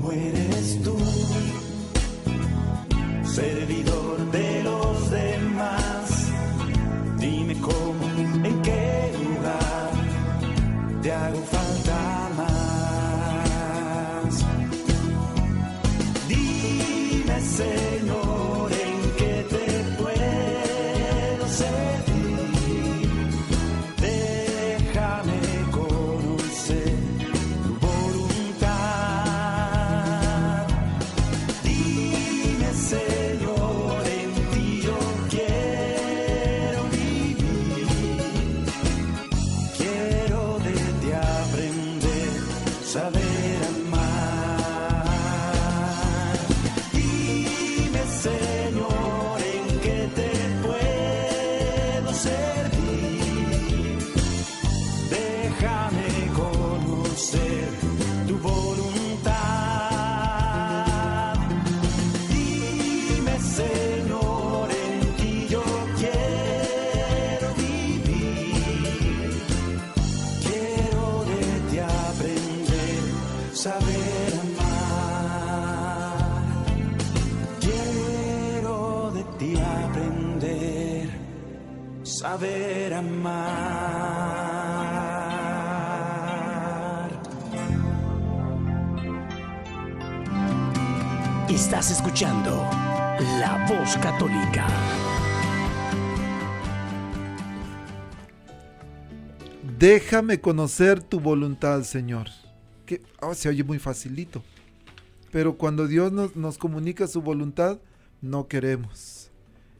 [SPEAKER 5] Católica.
[SPEAKER 2] Déjame conocer tu voluntad, Señor. Que ah, se oye muy facilito. Pero cuando Dios nos, nos comunica su voluntad, no queremos.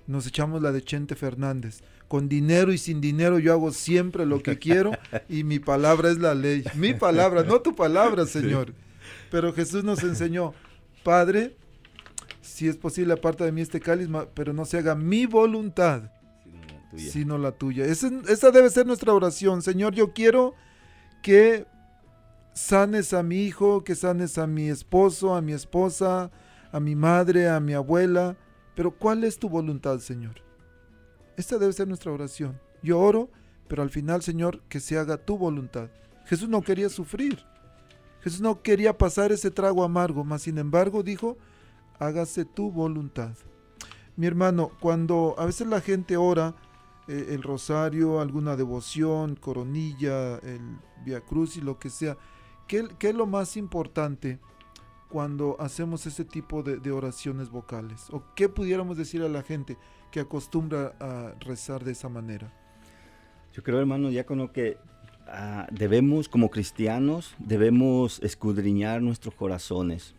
[SPEAKER 2] Nos echamos la de Chente Fernández. Con dinero y sin dinero yo hago siempre lo que quiero y mi palabra es la ley. Mi palabra, no tu palabra, Señor. Pero Jesús nos enseñó, Padre, si es posible aparta de mí este cáliz, pero no se haga mi voluntad,
[SPEAKER 3] Tuya.
[SPEAKER 2] sino la tuya. Esa, esa debe ser nuestra oración. Señor, yo quiero que sanes a mi hijo, que sanes a mi esposo, a mi esposa, a mi madre, a mi abuela. Pero ¿cuál es tu voluntad, Señor? Esta debe ser nuestra oración. Yo oro, pero al final, Señor, que se haga tu voluntad. Jesús no quería sufrir. Jesús no quería pasar ese trago amargo, mas sin embargo dijo, hágase tu voluntad. Mi hermano, cuando a veces la gente ora eh, el rosario, alguna devoción, coronilla, el Via Cruz y lo que sea, ¿qué, es lo más importante cuando hacemos ese tipo de, de oraciones vocales? ¿O qué pudiéramos decir a la gente que acostumbra a rezar de esa manera?
[SPEAKER 3] Yo creo, hermano diácono, que ah, debemos, como cristianos, debemos escudriñar nuestros corazones.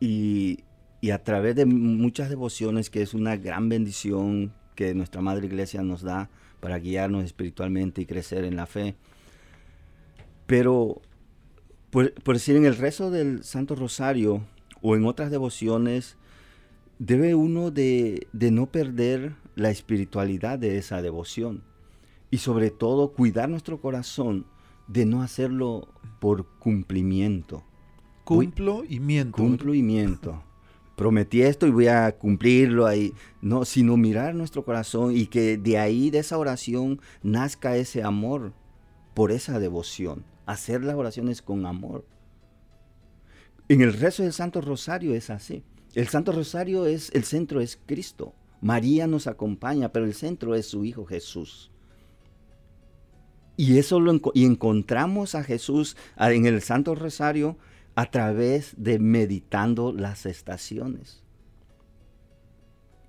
[SPEAKER 3] Y, y a través de muchas devociones, que es una gran bendición que nuestra Madre Iglesia nos da para guiarnos espiritualmente y crecer en la fe. Pero, por, por decir, en el rezo del Santo Rosario o en otras devociones, debe uno de, de no perder la espiritualidad de esa devoción y sobre todo cuidar nuestro corazón de no hacerlo por cumplimiento.
[SPEAKER 2] Cumplo y miento.
[SPEAKER 3] Cumplimiento. Prometí esto y voy a cumplirlo ahí. No, sino mirar nuestro corazón y que de ahí, de esa oración, nazca ese amor por esa devoción. Hacer las oraciones con amor. En el rezo del Santo Rosario es así. El Santo Rosario es, el centro es Cristo. María nos acompaña, pero el centro es su Hijo Jesús. Y eso lo y encontramos a Jesús en el Santo Rosario a través de meditando las estaciones.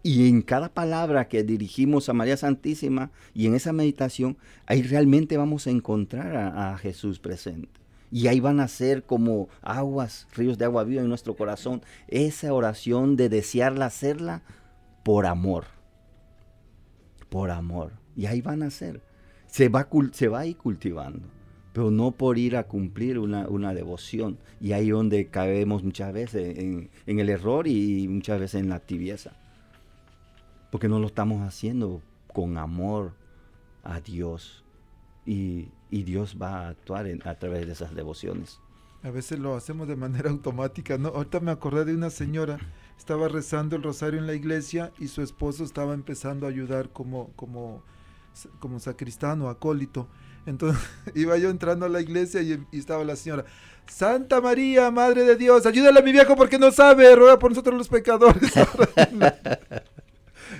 [SPEAKER 3] Y en cada palabra que dirigimos a María Santísima y en esa meditación, ahí realmente vamos a encontrar a, Jesús presente. Y ahí van a ser como aguas, ríos de agua viva en nuestro corazón. Esa oración de desearla hacerla por amor. Por amor. Y ahí van a ser. Se va, se va a ir cultivando pero no por ir a cumplir una, una devoción. Y ahí donde caemos muchas veces en, en el error y muchas veces en la tibieza. Porque no lo estamos haciendo con amor a Dios. Y, y Dios va a actuar en- a través de esas devociones.
[SPEAKER 2] A veces lo hacemos de manera automática, ¿no? Ahorita me acordé de una señora, estaba rezando el rosario en la iglesia y su esposo estaba empezando a ayudar como, como, como sacristán o acólito. Entonces iba yo entrando a la iglesia y, y estaba la señora, Santa María, Madre de Dios, ayúdale a mi viejo porque no sabe, ruega por nosotros los pecadores.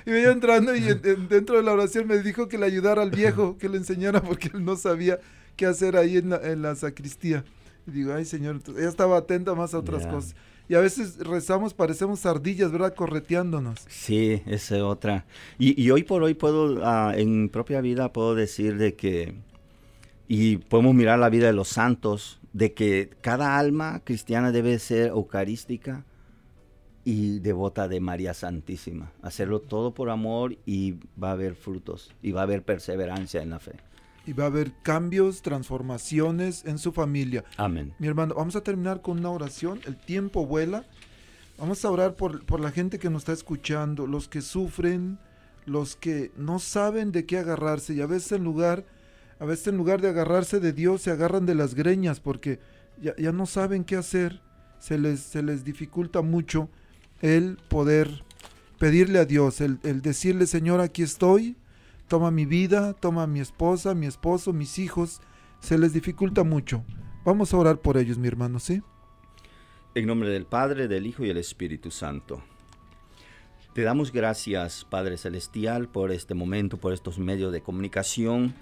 [SPEAKER 2] Iba yo entrando y en- en- dentro de la oración me dijo que le ayudara al viejo, que le enseñara porque él no sabía qué hacer ahí en la, en la sacristía. Y digo, ay señor, ella estaba atenta más a otras cosas. Y a veces rezamos, parecemos ardillas, ¿verdad? Correteándonos.
[SPEAKER 3] Sí, esa es otra. Y, y hoy por hoy puedo, ah, en propia vida, puedo decir de que, y podemos mirar la vida de los santos, de que cada alma cristiana debe ser eucarística y devota de María Santísima. Hacerlo todo por amor y va a haber frutos y va a haber perseverancia en la fe.
[SPEAKER 2] Y va a haber cambios, transformaciones en su familia.
[SPEAKER 3] Amén.
[SPEAKER 2] Mi hermano, vamos a terminar con una oración. El tiempo vuela. Vamos a orar por, por la gente que nos está escuchando, los que sufren, los que no saben de qué agarrarse. Y a veces en lugar, a veces en lugar de agarrarse de Dios, se agarran de las greñas porque ya, no saben qué hacer. Se les, se les dificulta mucho el poder pedirle a Dios, el, el decirle, Señor, aquí estoy, toma mi vida, toma mi esposa, mi esposo, mis hijos. Se les dificulta mucho. Vamos a orar por ellos, mi hermano, ¿sí?
[SPEAKER 3] En nombre del Padre, del Hijo y del Espíritu Santo. Te damos gracias, Padre Celestial, por este momento, por estos medios de comunicación,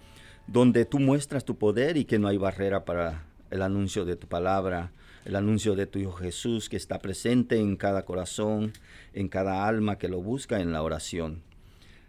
[SPEAKER 3] donde tú muestras tu poder y que no hay barrera para el anuncio de tu palabra, el anuncio de tu Hijo Jesús, que está presente en cada corazón, en cada alma que lo busca en la oración.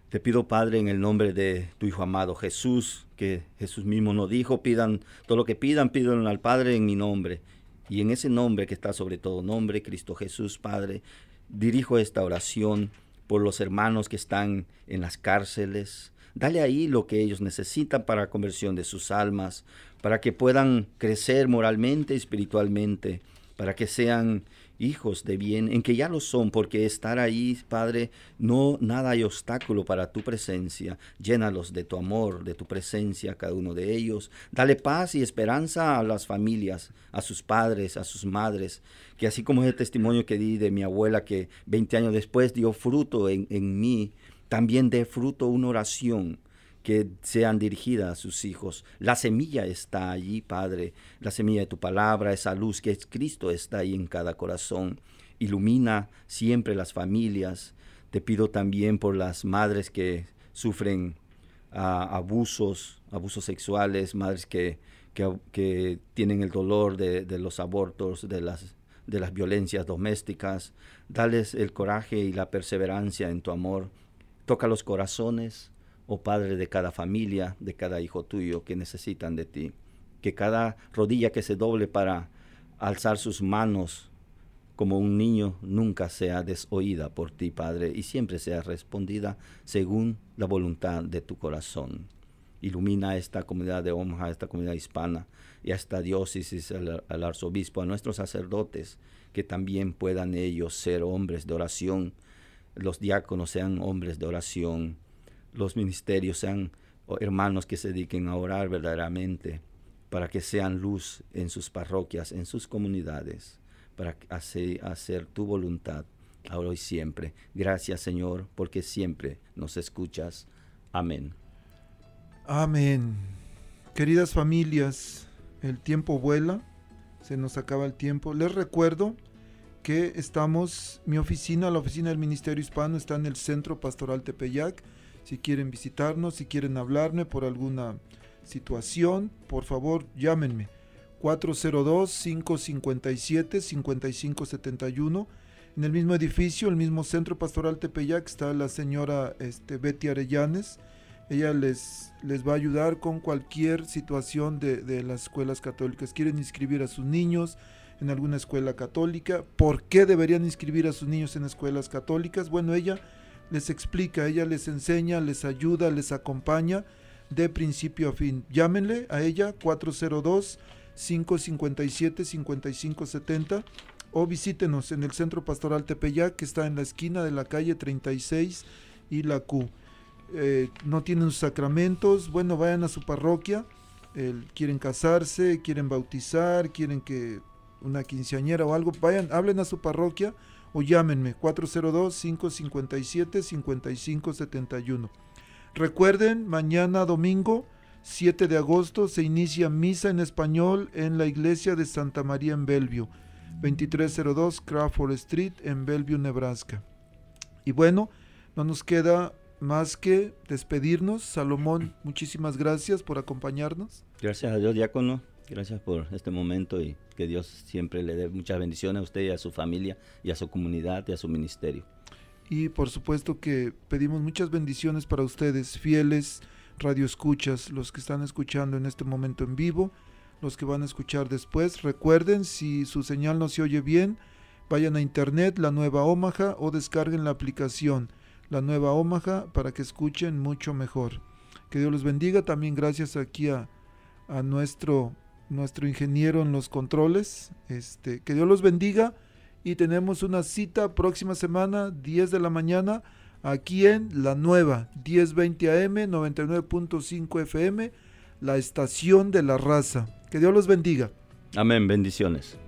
[SPEAKER 3] Te pido, Padre, en el nombre de tu Hijo amado Jesús, que Jesús mismo nos dijo, pidan todo lo que pidan, pídanlo al Padre en mi nombre. Y en ese nombre que está sobre todo nombre, Cristo Jesús, Padre, dirijo esta oración por los hermanos que están en las cárceles. Dale ahí lo que ellos necesitan para la conversión de sus almas, para que puedan crecer moralmente, espiritualmente, para que sean hijos de bien, en que ya lo son, porque estar ahí, Padre, no nada hay obstáculo para tu presencia. Llénalos de tu amor, de tu presencia, cada uno de ellos. Dale paz y esperanza a las familias, a sus padres, a sus madres, que así como es el testimonio que di de mi abuela, que 20 años después dio fruto en, en mí, también dé fruto una oración que sean dirigidas a sus hijos. La semilla está allí, Padre. La semilla de tu palabra, esa luz que es Cristo está ahí en cada corazón. Ilumina siempre las familias. Te pido también por las madres que sufren ah, abusos, abusos sexuales, madres que, que, tienen el dolor de, de los abortos, de las, de las violencias domésticas. Dales el coraje y la perseverancia en tu amor. Toca los corazones, oh Padre de cada familia, de cada hijo tuyo que necesitan de ti. Que cada rodilla que se doble para alzar sus manos como un niño nunca sea desoída por ti, Padre, y siempre sea respondida según la voluntad de tu corazón. Ilumina esta comunidad de Omaha, esta comunidad hispana, y a esta diócesis, al, al arzobispo, a nuestros sacerdotes, que también puedan ellos ser hombres de oración, los diáconos sean hombres de oración, los ministerios sean hermanos que se dediquen a orar verdaderamente, para que sean luz en sus parroquias, en sus comunidades, para hacer, hacer tu voluntad ahora y siempre. Gracias Señor, porque siempre nos escuchas. Amén.
[SPEAKER 2] Amén. Queridas familias, el tiempo vuela, se nos acaba el tiempo. Les recuerdo que estamos, mi oficina, la oficina del Ministerio Hispano está en el Centro Pastoral Tepeyac. Si quieren visitarnos, si quieren hablarme por alguna situación, por favor llámenme. 402-557-5571. En el mismo edificio, el mismo Centro Pastoral Tepeyac, está la señora este, Betty Arellanes. Ella les, les va a ayudar con cualquier situación de, de las escuelas católicas. Quieren inscribir a sus niños en alguna escuela católica. ¿Por qué deberían inscribir a sus niños en escuelas católicas? Bueno, ella les explica, ella les enseña, les ayuda, les acompaña de principio a fin. Llámenle a ella 402 557 5570 o visítenos en el Centro Pastoral Tepeyac que está en la esquina de la calle 36 y la Q. Eh, no tienen sacramentos, bueno, vayan a su parroquia, quieren casarse, quieren bautizar, quieren que una quinceañera o algo, vayan, hablen a su parroquia o llámenme 402-557-5571. Recuerden, mañana domingo 7 de agosto se inicia misa en español en la iglesia de Santa María en Bellevue, 2302 Crawford Street en Bellevue, Nebraska. Y bueno, no nos queda más que despedirnos. Salomón, muchísimas gracias por acompañarnos.
[SPEAKER 3] Gracias a Dios, diácono. Gracias por este momento y que Dios siempre le dé muchas bendiciones a usted y a su familia y a su comunidad y a su ministerio.
[SPEAKER 2] Y por supuesto que pedimos muchas bendiciones para ustedes, fieles radioescuchas, los que están escuchando en este momento en vivo, los que van a escuchar después. Recuerden, si su señal no se oye bien, vayan a internet, la nueva Omaha, o descarguen la aplicación, la nueva Omaha, para que escuchen mucho mejor. Que Dios los bendiga. También gracias aquí a, a nuestro nuestro ingeniero en los controles. Este, que Dios los bendiga y tenemos una cita próxima semana, 10 de la mañana, aquí en La Nueva, 1020 AM, 99.5 FM, la estación de la raza. Que Dios los bendiga.
[SPEAKER 3] Amén, bendiciones.